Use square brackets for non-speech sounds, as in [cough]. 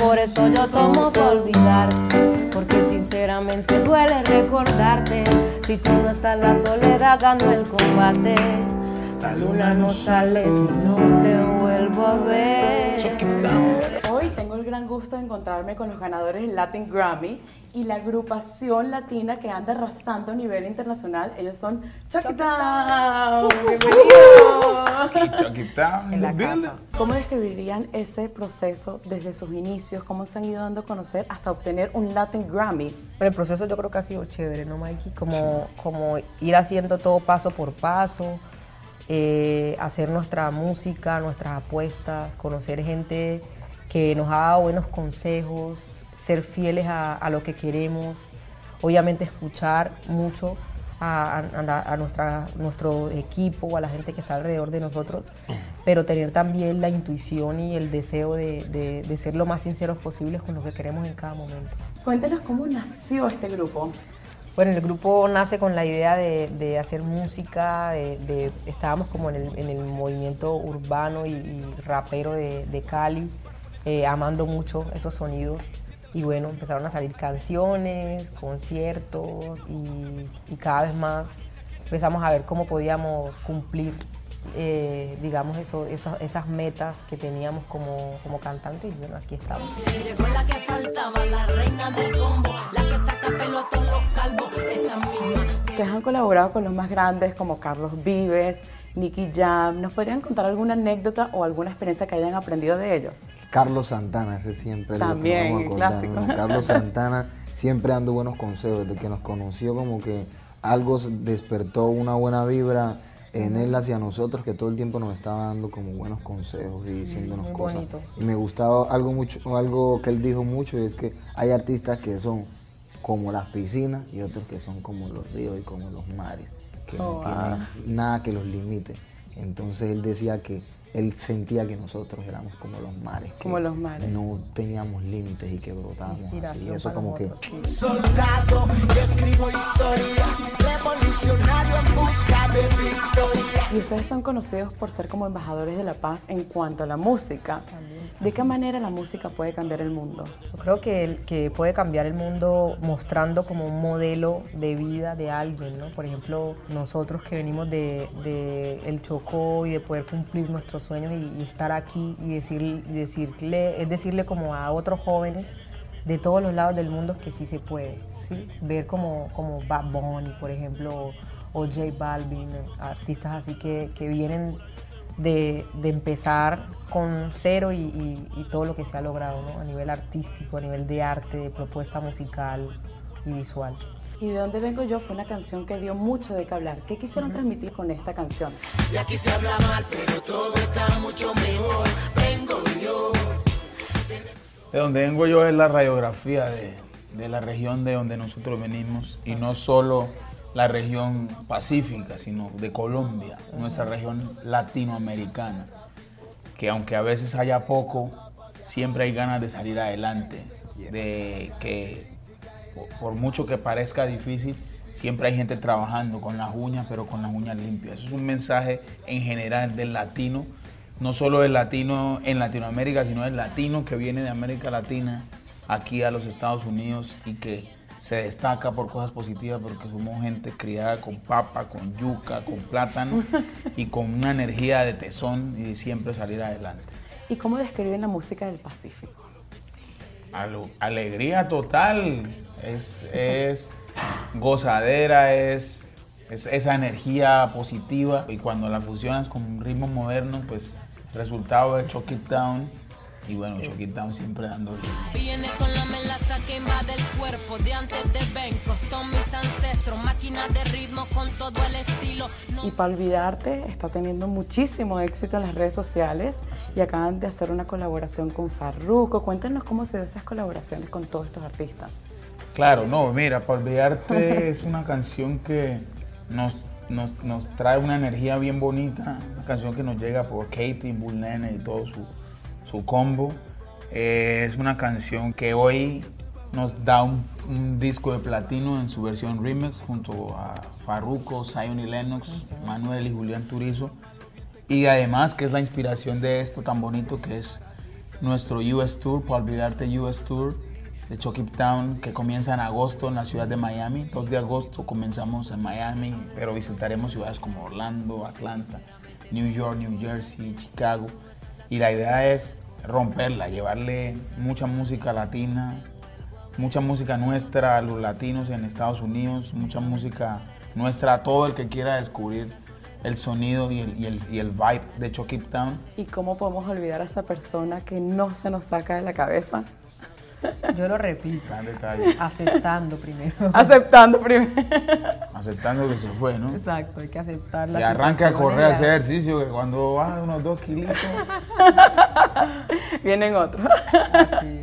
por eso yo tomo para olvidarte. Porque sinceramente duele recordarte. Si tú no estás la soledad, gano el combate. La luna no sale si no te vuelvo a ver. Tengo el gran gusto de encontrarme con los ganadores del Latin Grammy y la agrupación latina que anda arrasando a nivel internacional. Ellos son Chucky Town. Bienvenidos. ¿Cómo describirían ese proceso desde sus inicios? ¿Cómo se han ido dando a conocer hasta obtener un Latin Grammy? Pero el proceso yo creo que ha sido chévere, ¿no, Mikey? Como, como ir haciendo todo paso por paso, eh, hacer nuestra música, nuestras apuestas, conocer gente que nos ha dado buenos consejos, ser fieles a, a lo que queremos, obviamente escuchar mucho a, a- a nuestra, nuestro equipo, a la gente que está alrededor de nosotros, pero tener también la intuición y el deseo de, de- de ser lo más sinceros posibles con lo que queremos en cada momento. Cuéntenos cómo nació este grupo. Bueno, el grupo nace con la idea de, de hacer música, de, de- estábamos como en el, en el movimiento urbano y, y rapero de, de Cali, eh, amando mucho esos sonidos. Y bueno, empezaron a salir canciones, conciertos y, y cada vez más empezamos a ver cómo podíamos cumplir, eh, digamos, eso, esas, esas metas que teníamos como, como cantantes y bueno, aquí estamos. Llegó la que faltaba, la reina del combo, la que saca pelo a todos los calvos, esa misma. Ustedes han colaborado con los más grandes como Carlos Vives, Nicky Jam. ¿Nos podrían contar alguna anécdota o alguna experiencia que hayan aprendido de ellos? Carlos Santana, ese siempre es lo que También, vamos a acordar, clásico. ¿no? Carlos [laughs] Santana siempre dando buenos consejos, desde que nos conoció como que algo despertó una buena vibra en él hacia nosotros, que todo el tiempo nos estaba dando como buenos consejos y diciéndonos muy cosas. bonito. Y me gustaba algo mucho, algo que él dijo mucho, y es que hay artistas que son como las piscinas y otros que son como los ríos y como los mares, que no Oh, tienen nada que los limite. Entonces él decía que él sentía que nosotros éramos como los mares. que Como los mares. No teníamos límites y que brotábamos así. Eso como que nosotros, sí. soldado y escribo historias, revolucionario en busca de victoria. Y ustedes son conocidos por ser como embajadores de la paz en cuanto a la música. ¿De qué manera la música puede cambiar el mundo? Yo creo que, el- que puede cambiar el mundo mostrando como un modelo de vida de alguien, ¿no? Por ejemplo, nosotros que venimos de, de el Chocó y de poder cumplir nuestros sueños y, y estar aquí y, decir, y decirle, es decirle como a otros jóvenes de todos los lados del mundo que sí se puede, ¿sí? Ver como, como Bad Bunny, por ejemplo, o J Balvin, artistas así que, que vienen de, de empezar con cero y, y- y todo lo que se ha logrado ¿no? a nivel artístico, a nivel de arte, de propuesta musical y visual. Y de dónde vengo yo fue una canción que dio mucho de qué hablar. ¿Qué quisieron transmitir con esta canción? Y aquí se habla mal, pero todo De donde vengo yo es la radiografía de, de la región de donde nosotros venimos y no solo la región pacífica, sino de Colombia, nuestra región latinoamericana, que aunque a veces haya poco, siempre hay ganas de salir adelante, de que por- mucho que parezca difícil, siempre hay gente trabajando con las uñas, pero con las uñas limpias. Eso es un mensaje en general del latino, no solo del latino en Latinoamérica, sino del latino que viene de América Latina aquí a los Estados Unidos y que se destaca por cosas positivas porque somos gente criada con papa, con yuca, con plátano y con una energía de tesón y de siempre salir adelante. ¿Y cómo describen la música del Pacífico? Alegría total, es, es gozadera, es, es esa energía positiva y cuando la fusionas con ritmos modernos, pues el resultado es Chuck It Down y bueno, Chuck It Down siempre dándole. Viene con la melaza que invade el cuerpo de antes de Bencos, todos mis ancestros, máquina de ritmo con todo el estilo. No Y para olvidarte, está teniendo muchísimo éxito en las redes sociales y acaban de hacer una colaboración con Farruko. Cuéntanos cómo se ven esas colaboraciones con todos estos artistas. Claro, no, mira, para olvidarte [laughs] es una canción que nos, nos, trae una energía bien bonita, una canción que nos llega por Katie, Bull Nene y todo su, su combo. Eh, es una canción que hoy nos da un, un disco de platino en su versión remix junto a Farruko, Zion y Lennox, Manuel y Julián Turizo. Y además que es la inspiración de esto tan bonito que es nuestro US Tour, para olvidarte US Tour de Chucky Town, que comienza en agosto en la ciudad de Miami. 2 de agosto comenzamos en Miami, pero visitaremos ciudades como Orlando, Atlanta, New York, New Jersey, Chicago. Y la idea es romperla, llevarle mucha música latina, mucha música nuestra a los latinos en Estados Unidos, mucha música nuestra a todo el que quiera descubrir el sonido y el, y el, vibe de Chucky Town. ¿Y cómo podemos olvidar a esa persona que no se nos saca de la cabeza? Yo lo repito, aceptando primero. Aceptando primero. Aceptando que se fue, ¿no? Exacto, hay que aceptar Y la arranca a correr a hacer ejercicio, que cuando baja unos dos kilitos, Vienen otros. Así.